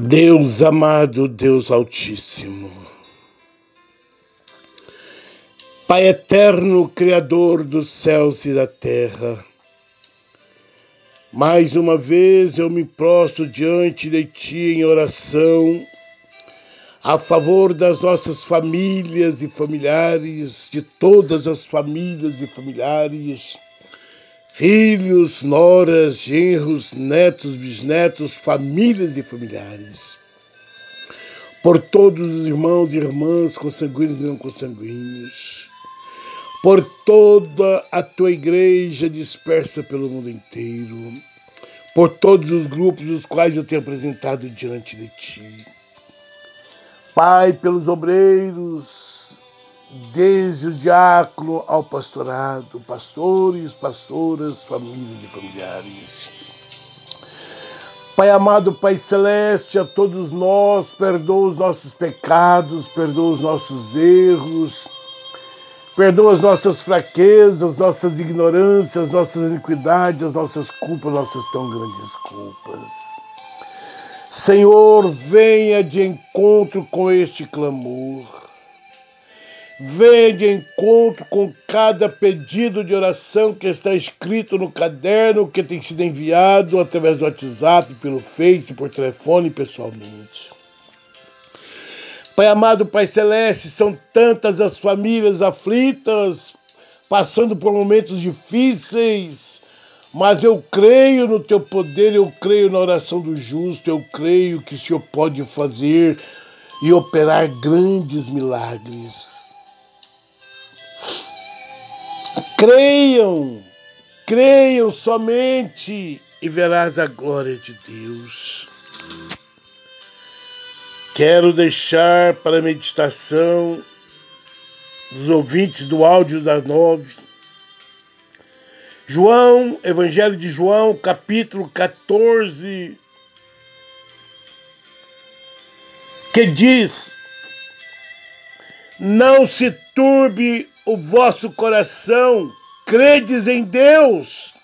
Deus amado, Deus Altíssimo, Pai eterno, Criador dos céus e da terra, mais uma vez eu me prostro diante de Ti em oração, a favor das nossas famílias e familiares, de todas as famílias e familiares filhos, noras, genros, netos, bisnetos, famílias e familiares. Por todos os irmãos e irmãs consanguíneos e não consanguíneos. Por toda a tua igreja dispersa pelo mundo inteiro. Por todos os grupos os quais eu tenho apresentado diante de ti. Pai, pelos obreiros, desde o diácono ao pastorado, pastores, pastoras, famílias e familiares. Pai amado, Pai celeste, a todos nós, perdoa os nossos pecados, perdoa os nossos erros, perdoa as nossas fraquezas, nossas ignorâncias, nossas iniquidades, as nossas culpas, nossas tão grandes culpas. Senhor, venha de encontro com este clamor Venha de encontro com cada pedido de oração que está escrito no caderno que tem sido enviado através do WhatsApp, pelo Face, por telefone pessoalmente. Pai amado, Pai Celeste, são tantas as famílias aflitas, passando por momentos difíceis, mas eu creio no teu poder, eu creio na oração do justo, eu creio que o Senhor pode fazer e operar grandes milagres. Creiam, creiam somente e verás a glória de Deus. Quero deixar para a meditação dos ouvintes do áudio da nove. João, Evangelho de João, capítulo 14, que diz: Não se turbe o vosso coração, credes em Deus,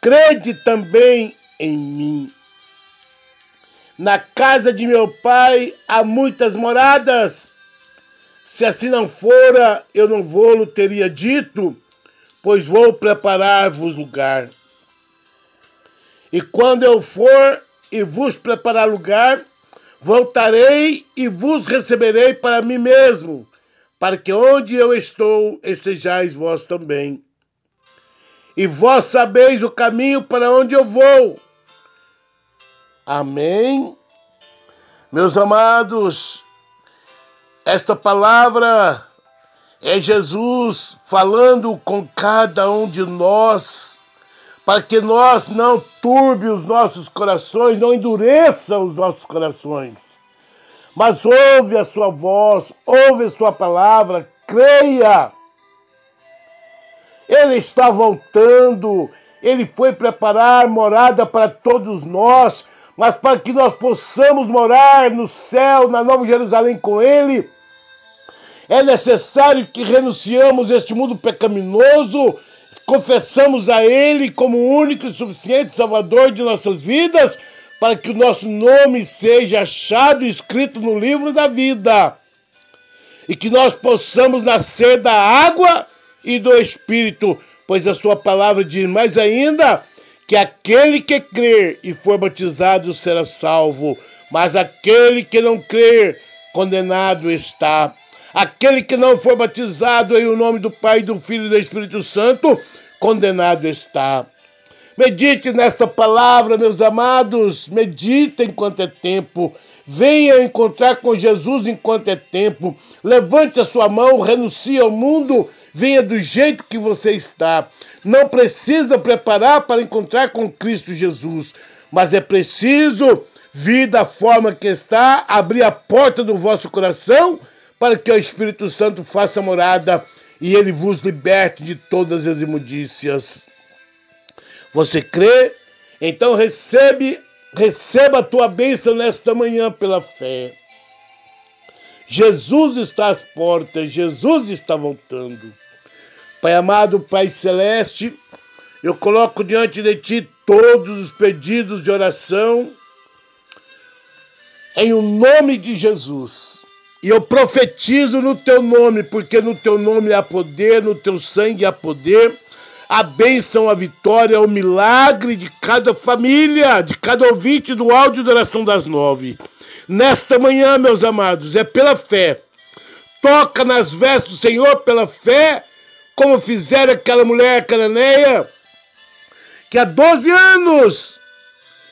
crede também em mim. Na casa de meu pai há muitas moradas. Se assim não fora, eu não vou-lo teria dito, pois vou preparar-vos lugar. E quando eu for e vos preparar lugar, voltarei e vos receberei para mim mesmo, para que onde eu estou estejais vós também. E vós sabeis o caminho para onde eu vou. Amém. Meus amados, esta palavra é Jesus falando com cada um de nós, para que nós não turbe os nossos corações, não endureça os nossos corações mas ouve a sua voz, ouve a sua palavra, creia. Ele está voltando, ele foi preparar morada para todos nós, mas para que nós possamos morar no céu, na Nova Jerusalém com ele, é necessário que renunciamos este mundo pecaminoso, confessamos a ele como único e suficiente Salvador de nossas vidas para que o nosso nome seja achado e escrito no livro da vida e que nós possamos nascer da água e do Espírito, pois a sua palavra diz mais ainda que aquele que crer e for batizado será salvo, mas aquele que não crer, condenado está. Aquele que não for batizado em o nome do Pai, do Filho e do Espírito Santo, condenado está. Medite nesta palavra, meus amados. Medite enquanto é tempo. Venha encontrar com Jesus enquanto é tempo. Levante a sua mão, renuncie ao mundo. Venha do jeito que você está. Não precisa preparar para encontrar com Cristo Jesus, mas é preciso vir da forma que está, abrir a porta do vosso coração para que o Espírito Santo faça morada e ele vos liberte de todas as imundícias. Você crê? Então recebe, receba a tua bênção nesta manhã pela fé. Jesus está às portas, Jesus está voltando. Pai amado, Pai celeste, eu coloco diante de ti todos os pedidos de oração em o nome de Jesus. E eu profetizo no teu nome, porque no teu nome há poder, no teu sangue há poder. A bênção, a vitória, o milagre de cada família, de cada ouvinte do áudio da oração das nove. Nesta manhã, meus amados, é pela fé. Toca nas vestes do Senhor pela fé, como fizeram aquela mulher cananeia, que há 12 anos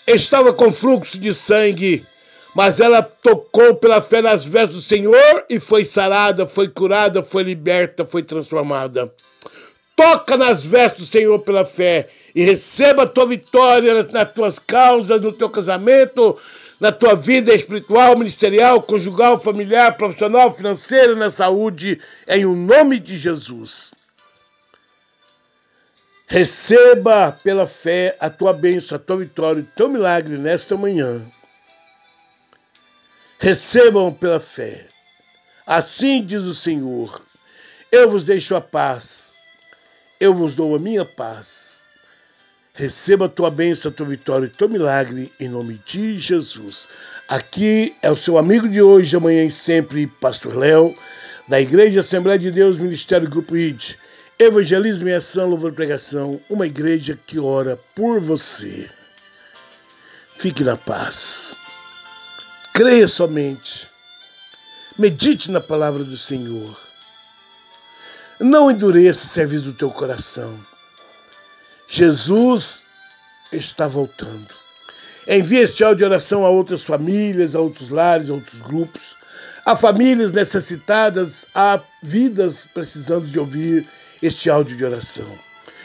estava com fluxo de sangue mas ela tocou pela fé nas vestes do Senhor e foi sarada, foi curada, foi liberta, foi transformada. Toca nas vestes do Senhor pela fé e receba a tua vitória nas tuas causas, no teu casamento, na tua vida espiritual, ministerial, conjugal, familiar, profissional, financeira, na saúde, em o nome de Jesus. Receba pela fé a tua bênção, a tua vitória, o teu milagre nesta manhã recebam pela fé. Assim diz o Senhor: Eu vos deixo a paz, eu vos dou a minha paz. Receba a tua bênção, a tua vitória e teu milagre, em nome de Jesus. Aqui é o seu amigo de hoje, amanhã e sempre, Pastor Léo, da Igreja Assembleia de Deus, Ministério Grupo ID. Evangelismo e ação, louvor e pregação, uma igreja que ora por você. Fique na paz. Creia somente. Medite na palavra do Senhor. Não endureça o serviço do teu coração. Jesus está voltando. Envie este áudio de oração a outras famílias, a outros lares, a outros grupos, a famílias necessitadas, a vidas precisando de ouvir este áudio de oração.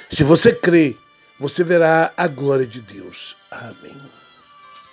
Se você crê, você verá a glória de Deus. Amém.